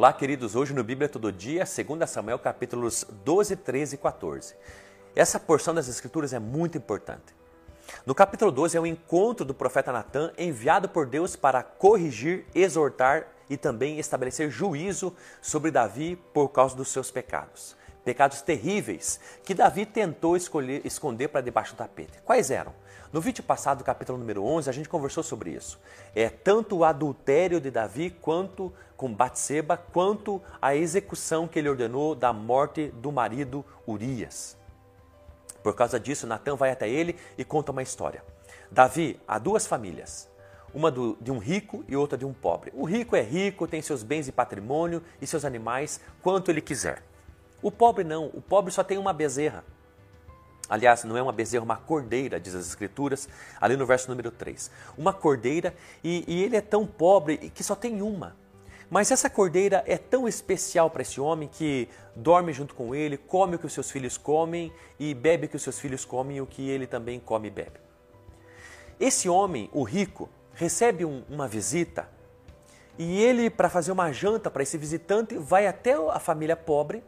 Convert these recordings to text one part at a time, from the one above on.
Olá, queridos. Hoje no Bíblia Todo Dia, 2 Samuel, capítulos 12, 13 e 14. Essa porção das Escrituras é muito importante. No capítulo 12 é o encontro do profeta Natan enviado por Deus para corrigir, exortar e também estabelecer juízo sobre Davi por causa dos seus pecados. Pecados terríveis que Davi tentou escolher, esconder para debaixo do tapete. Quais eram? No vídeo passado, capítulo número 11, a gente conversou sobre isso. É tanto o adultério de Davi quanto com Batseba, quanto a execução que ele ordenou da morte do marido Urias. Por causa disso, Natan vai até ele e conta uma história. Davi há duas famílias, uma do, de um rico e outra de um pobre. O rico é rico, tem seus bens e patrimônio e seus animais quanto ele quiser. O pobre não, o pobre só tem uma bezerra. Aliás, não é uma bezerra, uma cordeira, diz as Escrituras, ali no verso número 3. Uma cordeira, e, e ele é tão pobre que só tem uma. Mas essa cordeira é tão especial para esse homem que dorme junto com ele, come o que os seus filhos comem e bebe o que os seus filhos comem e o que ele também come e bebe. Esse homem, o rico, recebe um, uma visita e ele, para fazer uma janta para esse visitante, vai até a família pobre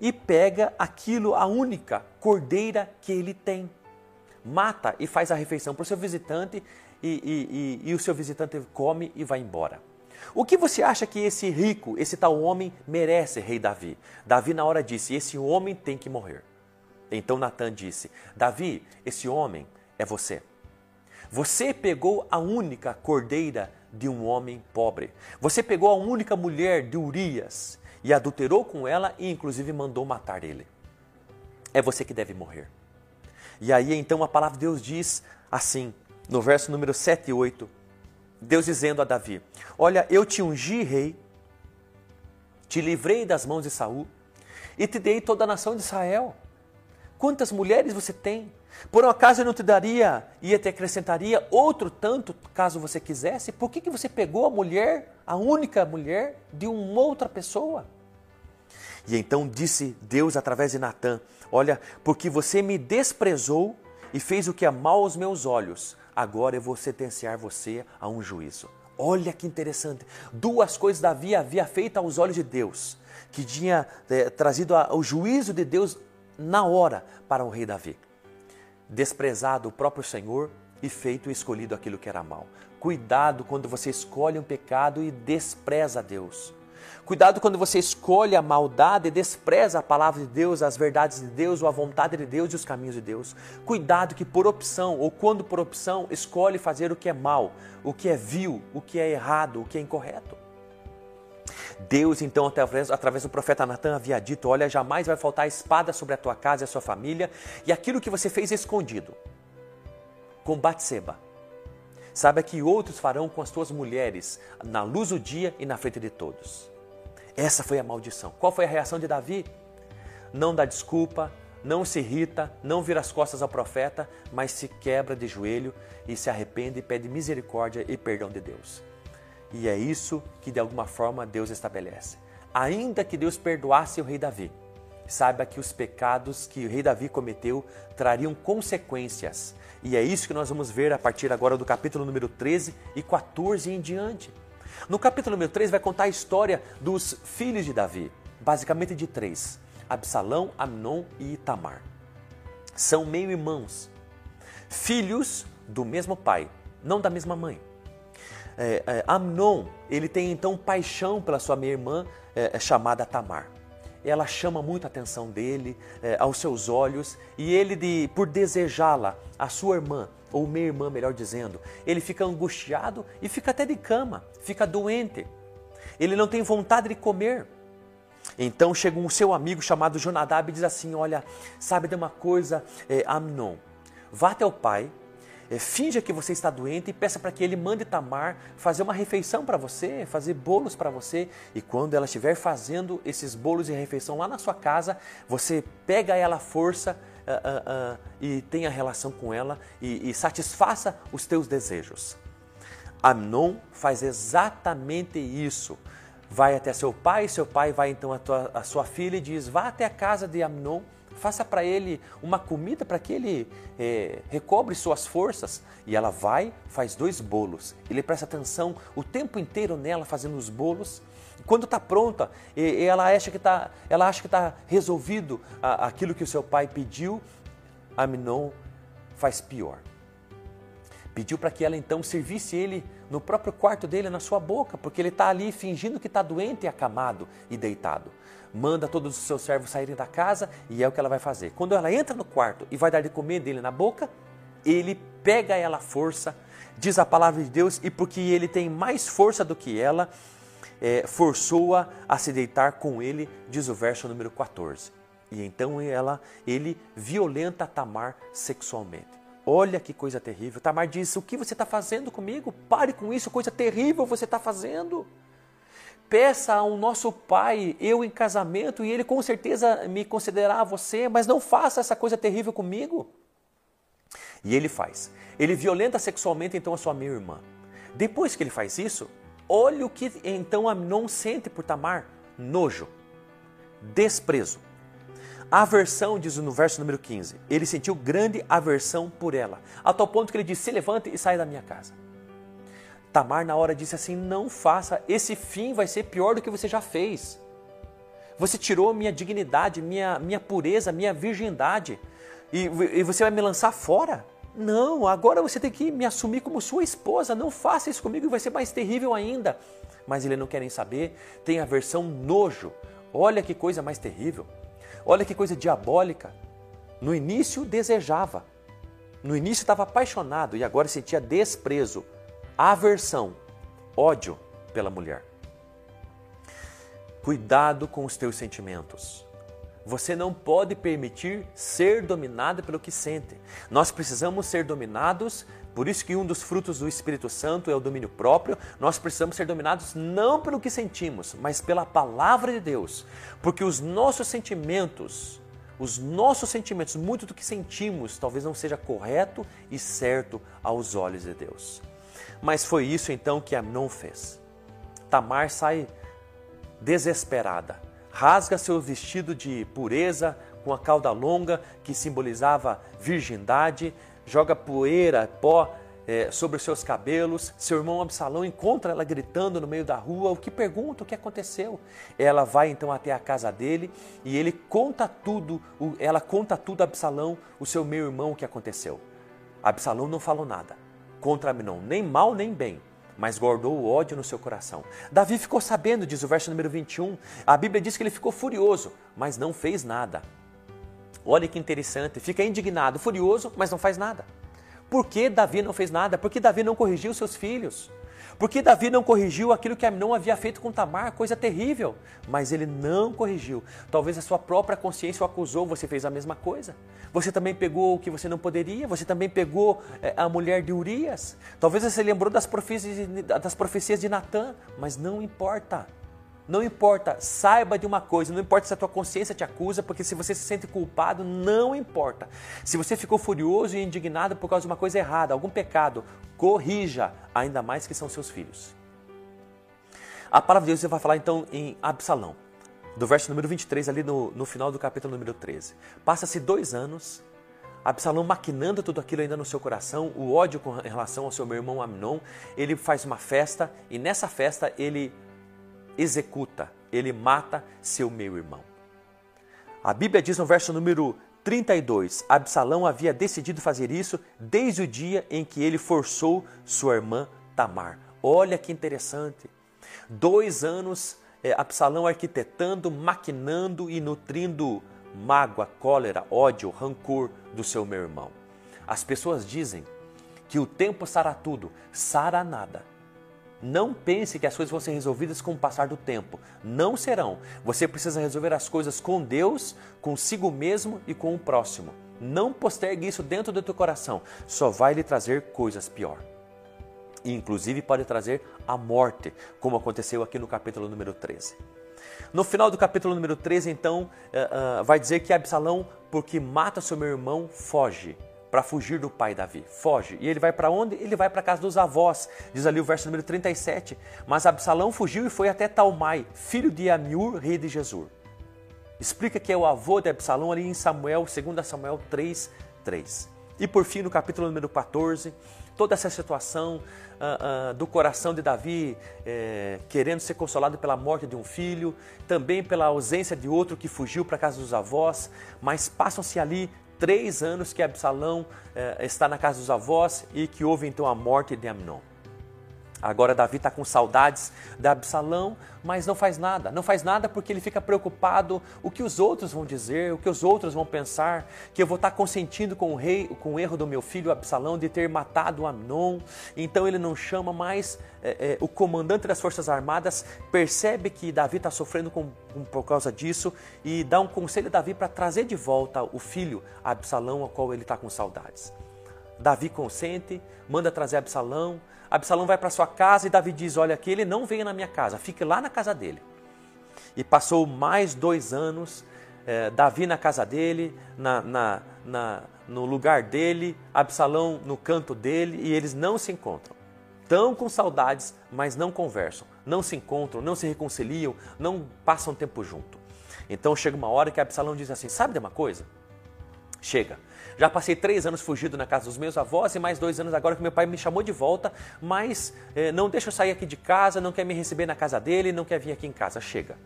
e pega aquilo, a única cordeira que ele tem. Mata e faz a refeição para o seu visitante e, e, e, e o seu visitante come e vai embora. O que você acha que esse rico, esse tal homem, merece, rei Davi? Davi, na hora, disse: Esse homem tem que morrer. Então Natan disse: Davi, esse homem é você. Você pegou a única cordeira de um homem pobre. Você pegou a única mulher de Urias e adulterou com ela e inclusive mandou matar ele. É você que deve morrer. E aí então a palavra de Deus diz assim, no verso número 7 e 8, Deus dizendo a Davi: Olha, eu te ungi rei, te livrei das mãos de Saul e te dei toda a nação de Israel. Quantas mulheres você tem? Por um acaso eu não te daria e te acrescentaria outro tanto, caso você quisesse? Por que, que você pegou a mulher, a única mulher, de uma outra pessoa? E então disse Deus através de Natã: Olha, porque você me desprezou e fez o que é mal aos meus olhos, agora eu vou sentenciar você a um juízo. Olha que interessante. Duas coisas Davi havia feito aos olhos de Deus, que tinha é, trazido a, o juízo de Deus na hora para o rei Davi. Desprezado o próprio Senhor e feito e escolhido aquilo que era mal. Cuidado quando você escolhe um pecado e despreza Deus. Cuidado quando você escolhe a maldade e despreza a palavra de Deus, as verdades de Deus, ou a vontade de Deus e os caminhos de Deus. Cuidado que por opção, ou quando por opção, escolhe fazer o que é mal, o que é vil, o que é errado, o que é incorreto. Deus, então, através, através do profeta Natan, havia dito: Olha, jamais vai faltar espada sobre a tua casa e a sua família, e aquilo que você fez escondido, com Batseba. Saiba que outros farão com as tuas mulheres, na luz do dia e na frente de todos. Essa foi a maldição. Qual foi a reação de Davi? Não dá desculpa, não se irrita, não vira as costas ao profeta, mas se quebra de joelho e se arrepende e pede misericórdia e perdão de Deus. E é isso que de alguma forma Deus estabelece. Ainda que Deus perdoasse o rei Davi, saiba que os pecados que o rei Davi cometeu trariam consequências. E é isso que nós vamos ver a partir agora do capítulo número 13 e 14 em diante. No capítulo número 3 vai contar a história dos filhos de Davi, basicamente de três: Absalão, Amnon e Itamar. São meio-irmãos, filhos do mesmo pai, não da mesma mãe. É, é, Amnon, ele tem então paixão pela sua meia-irmã é, é chamada Tamar. Ela chama muito a atenção dele, é, aos seus olhos, e ele, de, por desejá-la, a sua irmã, ou minha irmã, melhor dizendo, ele fica angustiado e fica até de cama, fica doente. Ele não tem vontade de comer. Então chega um seu amigo chamado Jonadab e diz assim: Olha, sabe de uma coisa, é, Amnon, vá até o pai, é, finja que você está doente e peça para que ele mande Tamar fazer uma refeição para você, fazer bolos para você. E quando ela estiver fazendo esses bolos e refeição lá na sua casa, você pega ela à força uh, uh, e tenha relação com ela e, e satisfaça os teus desejos. Amnon faz exatamente isso. Vai até seu pai, seu pai vai então à, tua, sua filha e diz: vá até a casa de Amnon, faça para ele uma comida para que ele é, recobre suas forças. E ela vai, faz dois bolos. Ele presta atenção o tempo inteiro nela fazendo os bolos Quando está pronta, ela acha que está, ela acha que está resolvido aquilo que o seu pai pediu, Aminon faz pior. Pediu para que ela então servisse ele no próprio quarto dele, na sua boca, porque ele está ali fingindo que está doente acamado e deitado. Manda todos os seus servos saírem da casa e é o que ela vai fazer. Quando ela entra no quarto e vai dar de comer dele na boca, ele pega ela à força, diz a palavra de Deus, e porque ele tem mais força do que ela, é, forçou-a a se deitar com ele, diz o verso número 14. E então ela, ele violenta Tamar sexualmente. Olha que coisa terrível. Tamar diz: O que você está fazendo comigo? Pare com isso, coisa terrível você está fazendo. Peça ao nosso pai, eu em casamento, e ele com certeza me considerará você, mas não faça essa coisa terrível comigo. E ele faz. Ele violenta sexualmente então a sua minha irmã. Depois que ele faz isso, olha o que então Amnon sente por Tamar: nojo, desprezo. Aversão, diz no verso número 15. Ele sentiu grande aversão por ela, a tal ponto que ele disse: Se levante e saia da minha casa. Tamar, na hora, disse assim: Não faça, esse fim vai ser pior do que você já fez. Você tirou minha dignidade, minha, minha pureza, minha virgindade, e, e você vai me lançar fora? Não, agora você tem que me assumir como sua esposa. Não faça isso comigo, vai ser mais terrível ainda. Mas ele não quer nem saber, tem aversão nojo. Olha que coisa mais terrível. Olha que coisa diabólica. No início desejava, no início estava apaixonado e agora sentia desprezo, aversão, ódio pela mulher. Cuidado com os teus sentimentos. Você não pode permitir ser dominado pelo que sente. Nós precisamos ser dominados, por isso que um dos frutos do Espírito Santo é o domínio próprio. Nós precisamos ser dominados não pelo que sentimos, mas pela palavra de Deus. Porque os nossos sentimentos, os nossos sentimentos, muito do que sentimos, talvez não seja correto e certo aos olhos de Deus. Mas foi isso então que Amnon fez. Tamar sai desesperada, rasga seu vestido de pureza com a cauda longa que simbolizava virgindade, joga poeira, pó é, sobre os seus cabelos. Seu irmão Absalão encontra ela gritando no meio da rua. O que pergunta? O que aconteceu? Ela vai então até a casa dele e ele conta tudo. Ela conta tudo a Absalão, o seu meu irmão, o que aconteceu. Absalão não falou nada contra Aminon, nem mal nem bem mas guardou o ódio no seu coração. Davi ficou sabendo, diz o verso número 21. A Bíblia diz que ele ficou furioso, mas não fez nada. Olha que interessante, fica indignado, furioso, mas não faz nada. Por que Davi não fez nada? Porque Davi não corrigiu seus filhos. Porque Davi não corrigiu aquilo que Amnon havia feito com Tamar, coisa terrível. Mas ele não corrigiu. Talvez a sua própria consciência o acusou, você fez a mesma coisa. Você também pegou o que você não poderia, você também pegou é, a mulher de Urias. Talvez você lembrou das profecias, das profecias de Natã, mas não importa. Não importa, saiba de uma coisa, não importa se a tua consciência te acusa, porque se você se sente culpado, não importa. Se você ficou furioso e indignado por causa de uma coisa errada, algum pecado, corrija, ainda mais que são seus filhos. A palavra de Deus vai falar então em Absalão, do verso número 23, ali no, no final do capítulo número 13. Passa-se dois anos, Absalão maquinando tudo aquilo ainda no seu coração, o ódio com relação ao seu meu irmão Amnon, ele faz uma festa e nessa festa ele executa, ele mata seu meu irmão. A Bíblia diz no verso número 32: Absalão havia decidido fazer isso desde o dia em que ele forçou sua irmã Tamar. Olha que interessante. Dois anos é, Absalão arquitetando, maquinando e nutrindo mágoa, cólera, ódio, rancor do seu meu irmão. As pessoas dizem que o tempo sará tudo, sará nada. Não pense que as coisas vão ser resolvidas com o passar do tempo. Não serão. Você precisa resolver as coisas com Deus, consigo mesmo e com o próximo. Não postergue isso dentro do teu coração. Só vai lhe trazer coisas pior. E inclusive pode trazer a morte, como aconteceu aqui no capítulo número 13. No final do capítulo número 13, então, uh, uh, vai dizer que Absalão, porque mata seu meu irmão, foge para fugir do pai Davi. Foge. E ele vai para onde? Ele vai para a casa dos avós. Diz ali o verso número 37. Mas Absalão fugiu e foi até Talmai, filho de Amiur, rei de Jesur. Explica que é o avô de Absalão ali em Samuel, 2 Samuel 3, 3. E por fim, no capítulo número 14, toda essa situação uh, uh, do coração de Davi eh, querendo ser consolado pela morte de um filho, também pela ausência de outro que fugiu para a casa dos avós, mas passam-se ali três anos que Absalão eh, está na casa dos avós e que houve então a morte de Amnon. Agora Davi está com saudades da Absalão, mas não faz nada. Não faz nada porque ele fica preocupado o que os outros vão dizer, o que os outros vão pensar, que eu vou estar tá consentindo com o rei, com o erro do meu filho Absalão de ter matado Amnon. Então ele não chama mais é, é, o comandante das forças armadas, percebe que Davi está sofrendo com, com, por causa disso e dá um conselho a Davi para trazer de volta o filho Absalão, ao qual ele está com saudades. Davi consente, manda trazer Absalão. Absalão vai para sua casa e Davi diz: Olha, que ele não venha na minha casa, fique lá na casa dele. E passou mais dois anos, eh, Davi na casa dele, na, na, na, no lugar dele, Absalão no canto dele, e eles não se encontram. Estão com saudades, mas não conversam, não se encontram, não se reconciliam, não passam tempo junto. Então chega uma hora que Absalão diz assim: Sabe de uma coisa? Chega. Já passei três anos fugido na casa dos meus avós e mais dois anos agora que meu pai me chamou de volta, mas eh, não deixa eu sair aqui de casa, não quer me receber na casa dele, não quer vir aqui em casa. Chega.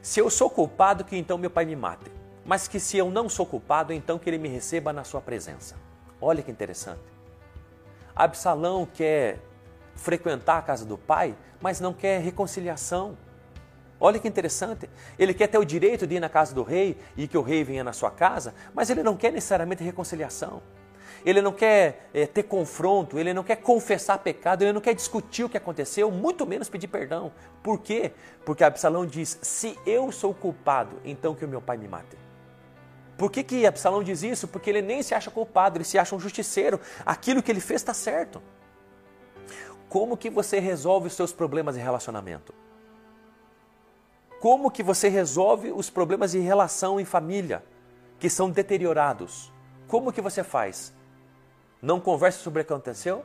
Se eu sou culpado, que então meu pai me mate. Mas que se eu não sou culpado, então que ele me receba na sua presença. Olha que interessante. Absalão quer frequentar a casa do pai, mas não quer reconciliação. Olha que interessante. Ele quer ter o direito de ir na casa do rei e que o rei venha na sua casa, mas ele não quer necessariamente reconciliação. Ele não quer é, ter confronto, ele não quer confessar pecado, ele não quer discutir o que aconteceu, muito menos pedir perdão. Por quê? Porque Absalão diz: se eu sou culpado, então que o meu pai me mate. Por que, que Absalão diz isso? Porque ele nem se acha culpado, ele se acha um justiceiro. Aquilo que ele fez está certo. Como que você resolve os seus problemas de relacionamento? Como que você resolve os problemas de relação em família que são deteriorados. Como que você faz? Não conversa sobre o que aconteceu?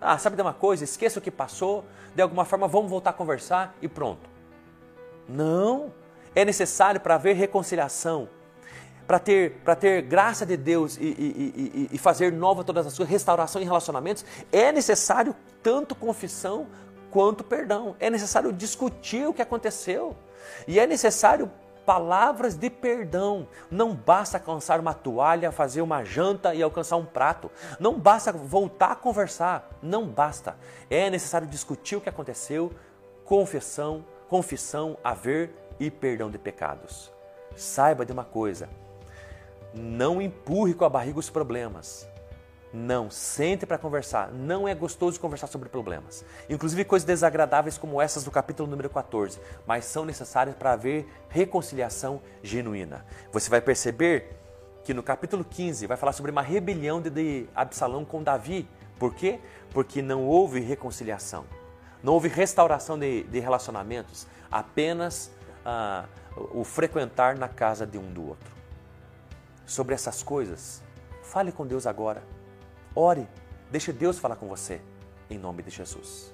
Ah, sabe de uma coisa? Esqueça o que passou, de alguma forma vamos voltar a conversar e pronto. Não, é necessário para haver reconciliação, para ter, para ter graça de Deus e, e, e, e fazer nova todas as coisas, restauração em relacionamentos, é necessário tanto confissão quanto perdão. É necessário discutir o que aconteceu. E é necessário palavras de perdão. Não basta alcançar uma toalha, fazer uma janta e alcançar um prato. Não basta voltar a conversar. Não basta. É necessário discutir o que aconteceu, confissão, confissão, haver e perdão de pecados. Saiba de uma coisa: não empurre com a barriga os problemas. Não, sente para conversar. Não é gostoso conversar sobre problemas. Inclusive coisas desagradáveis como essas do capítulo número 14, mas são necessárias para haver reconciliação genuína. Você vai perceber que no capítulo 15 vai falar sobre uma rebelião de Absalão com Davi. Por quê? Porque não houve reconciliação. Não houve restauração de, de relacionamentos, apenas ah, o frequentar na casa de um do outro. Sobre essas coisas, fale com Deus agora. Ore, deixe Deus falar com você, em nome de Jesus.